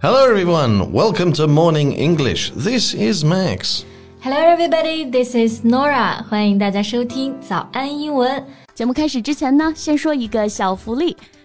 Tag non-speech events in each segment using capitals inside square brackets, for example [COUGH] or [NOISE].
Hello, everyone. Welcome to Morning English. This is Max. Hello, everybody. This is Nora. 欢迎大家收听早安英文。节目开始之前呢，先说一个小福利。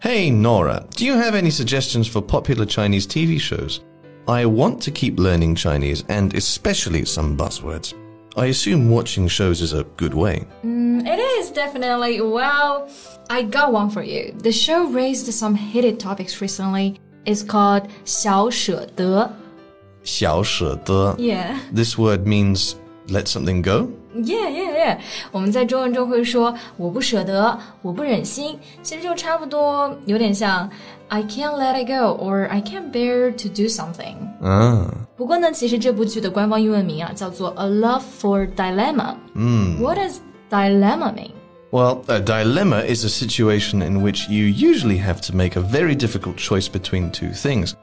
！Hey, Nora, do you have any suggestions for popular Chinese TV shows? I want to keep learning Chinese and especially some buzzwords. I assume watching shows is a good way. Mm, it is definitely. Well, I got one for you. The show raised some heated topics recently. It's called 小舍得.小舍得. Yeah. This word means let something go? Yeah, yeah, yeah. 我们在中文中会说我不舍得，我不忍心，其实就差不多，有点像 I can't let it go or I can't bear to do something. 啊。不过呢，其实这部剧的官方英文名啊叫做 A Love for Dilemma. 嗯。What does dilemma mean? Well, a dilemma is a situation in which you usually have to make a very difficult choice between two things.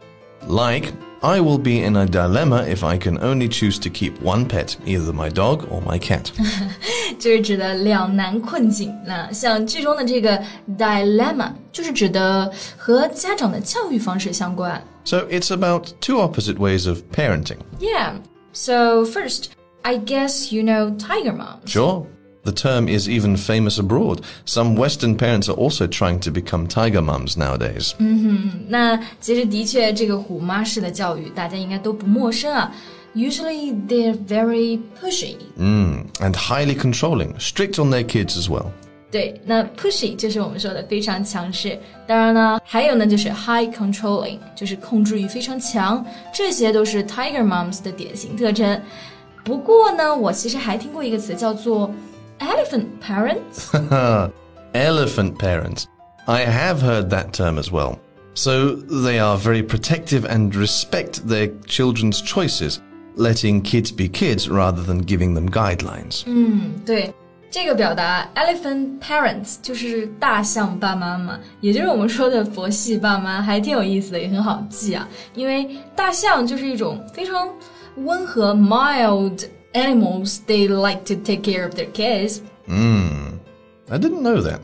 Like, I will be in a dilemma if I can only choose to keep one pet, either my dog or my cat. [LAUGHS] 就是指的两难困境。那像剧中的这个 dilemma，就是指的和家长的教育方式相关。So it's about two opposite ways of parenting. Yeah. So first, I guess you know tiger mom. Sure. The term is even famous abroad. Some Western parents are also trying to become tiger mums nowadays. 那其实的确，这个虎妈式的教育，大家应该都不陌生啊。Usually they're very pushy. Mm, and highly controlling, strict on their kids as well. 对，那 pushy 就是我们说的非常强势。当然呢，还有呢就是 high controlling，就是控制欲非常强，这些都是 tiger moms 的典型特征。不过呢，我其实还听过一个词叫做 elephant parents. [LAUGHS] Elephant parents. I have heard that term as well. So they are very protective and respect their children's choices, letting kids be kids rather than giving them guidelines. 对，这个表达 elephant parents 就是大象爸妈嘛，也就是我们说的佛系爸妈，还挺有意思的，也很好记啊。因为大象就是一种非常温和 mild animals. They like to take care of their kids. I didn't know that.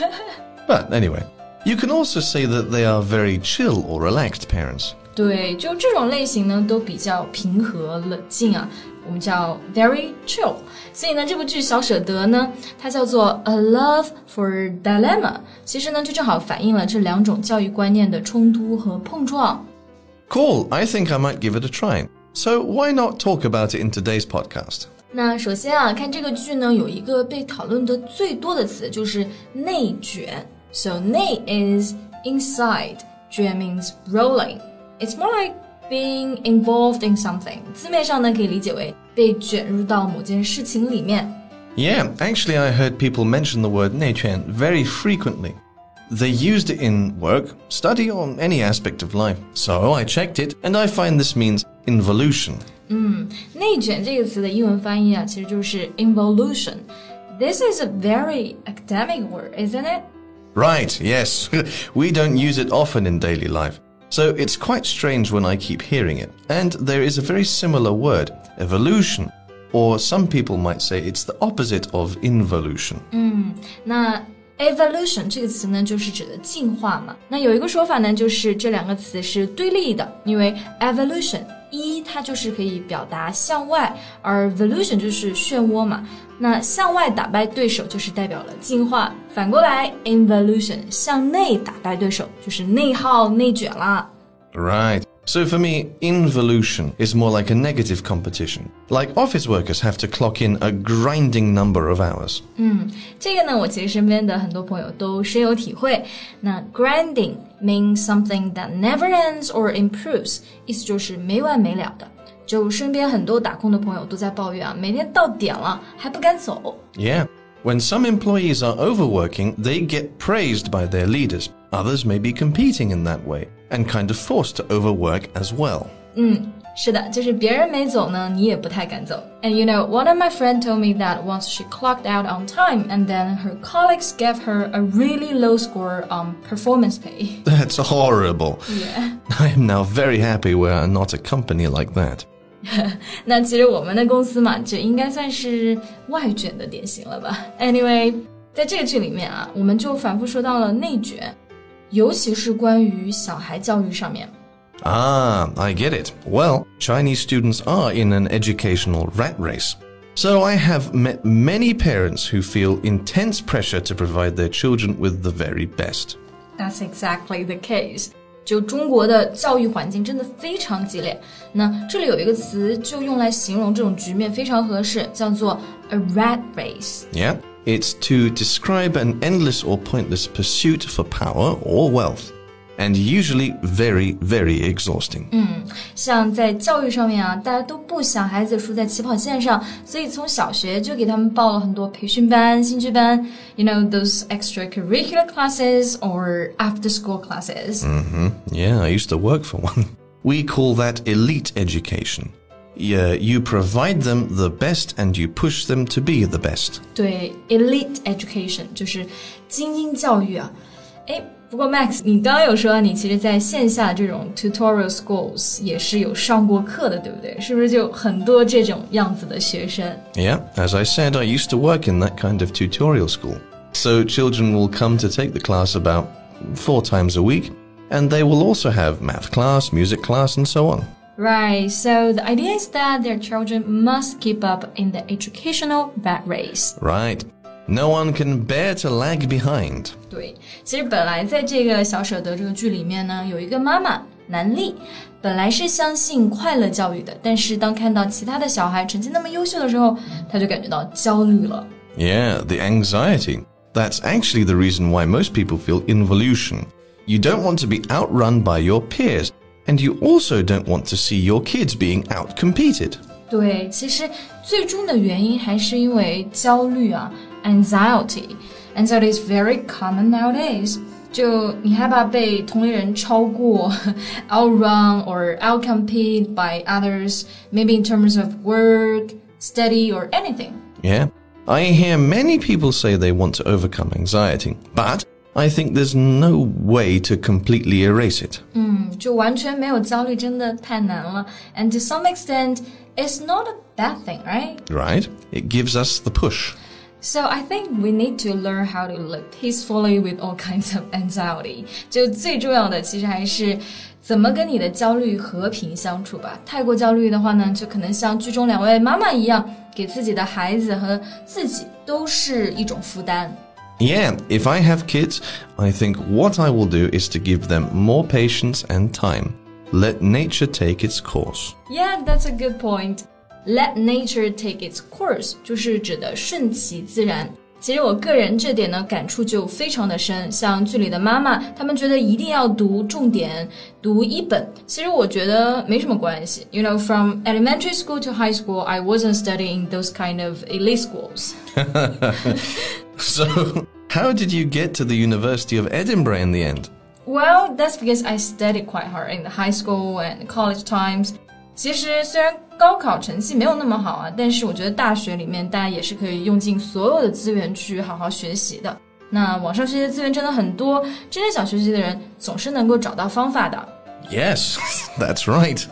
[LAUGHS] but anyway, you can also say that they are very chill or relaxed parents. 对，就这种类型呢，都比较平和冷静啊，我们叫 very chill。所以呢，这部剧《小舍得》呢，它叫做 A Love for Dilemma，其实呢，就正好反映了这两种教育观念的冲突和碰撞。 Cool, I think I might give it a try. So why not talk about it in today's podcast? 那首先啊，看这个剧呢，有一个被讨论的最多的词就是内卷。So 内 is inside，卷 means rolling。It's more like being involved in something。字面上呢，可以理解为被卷入到某件事情里面。 Yeah, actually, I heard people mention the word 内卷 very frequently. They used it in work, study, or any aspect of life. So I checked it, and I find this means involution. 内卷这个词的英文翻译啊，其实就是 involution。This is a very academic word, isn't it? Right, yes. [LAUGHS] we don't use it often in daily life. So it's quite strange when I keep hearing it. And there is a very similar word, evolution. Or some people might say it's the opposite of involution. 那 evolution 这个词呢，就是指的进化嘛。那有一个说法呢，就是这两个词是对立的，因为 evolution 一它就是可以表达向外，而 volution 就是漩涡嘛。那向外打败对手就是代表了进化，反过来 involution 向内打败对手就是内耗、内卷啦。Right. So for me, involution is more like a negative competition. Like office workers have to clock in a grinding number of hours. 这个呢，我其实身边的很多朋友都深有体会。那 grinding means something that never ends or improves，意思就是没完没了的。就身边很多打工的朋友都在抱怨啊，每天到点了还不敢走。 Yeah. When some employees are overworking, they get praised by their leaders. Others may be competing in that way and kind of forced to overwork as well. 是的，就是别人没走呢，你也不太敢走。And you know, one of my friends told me that once she clocked out on time, and then her colleagues gave her a really low score on performance pay. [LAUGHS] That's horrible. Yeah. [LAUGHS] I am now very happy we are not a company like that. [LAUGHS] 那其实我们的公司嘛，就应该算是外卷的典型了吧。Anyway，在这个剧里面啊，我们就反复说到了内卷， 尤其是关于小孩教育上面。Ah, I get it. Well, Chinese students are in an educational rat race. So I have met many parents who feel intense pressure to provide their children with the very best. That's exactly the case. 就中国的教育环境真的非常激烈。那这里有一个词就用来形容这种局面非常合适，叫做 a rat race。 Yeah? It's to describe an endless or pointless pursuit for power or wealth. And usually very, very exhausting. 像在教育上面啊，大家都不想孩子输在起跑线上，所以从小学就给他们报了很多培训班、兴趣班，you know those extracurricular classes or after-school classes。 Yeah, I used to work for one. We call that elite education. Yeah, you provide them the best and you push them to be the best. 对，elite education 就是精英教育啊。哎，不过 Max，你刚刚有说你其实在线下这种 tutorial schools 也是有上过课的，对不对？是不是就很多这种样子的学生？ Yeah, as I said, I used to work in that kind of tutorial school. So children will come to take the class about four times a week, and they will also have math class, music class, and so on. Right, so the idea is that their children must keep up in the educational rat race. Right. No one can bear to lag behind. 对，其实本来在这个小舍得这个剧里面呢，有一个妈妈南俪，本来是相信快乐教育的，但是当看到其他的小孩成绩那么优秀的时候，她就感觉到焦虑了。Yeah, the anxiety. That's actually the reason why most people feel involution. You don't want to be outrun by your peers. and you also don't want to see your kids being outcompeted. 对，其实最终的原因还是因为焦虑啊，anxiety。Anxiety is very common nowadays。就你害怕被同龄人超过，outrun [LAUGHS] or outcompete by others, maybe in terms of work, study, or anything. Yeah. I hear many people say they want to overcome anxiety, but I think there's no way to completely erase it. 就完全没有焦虑真的太难了。And to some extent, it's not a bad thing, right? Right? It gives us the push. So I think we need to learn how to live peacefully with all kinds of anxiety. 就最重要的其实还是怎么跟你的焦虑和平相处吧。太过焦虑的话呢，就可能像剧中两位妈妈一样，给自己的孩子和自己都是一种负担。 Yeah, if I have kids, I think what I will do is to give them more patience and time. Let nature take its course. Yeah, that's a good point. Let nature take its course，就是指的顺其自然。其实我个人这点呢感触就非常的深，像剧里的妈妈，她们觉得一定要读重点，读一本。其实我觉得没什么关系。You know, from elementary school to high school, I wasn't studying those kind of elite schools. [LAUGHS] So, [LAUGHS] how did you get to the University of Edinburgh in the end? Well, that's because I studied quite hard in the high school and college times. 其实虽然高考成绩没有那么好啊，但是我觉得大学里面大家也是可以用尽所有的资源去好好学习的。那网上学习的资源真的很多，真正想学习的人总是能够找到方法的。 Yes, [LAUGHS] that's right.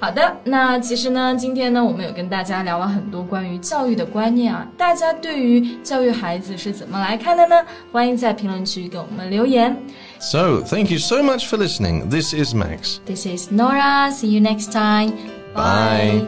好的，那其实呢，今天呢，我们有跟大家聊了很多关于教育的观念啊，大家对于教育孩子是怎么来看的呢？欢迎在评论区给我们留言。 So, thank you so much for listening. This is Max. This is Nora. See you next time. Bye.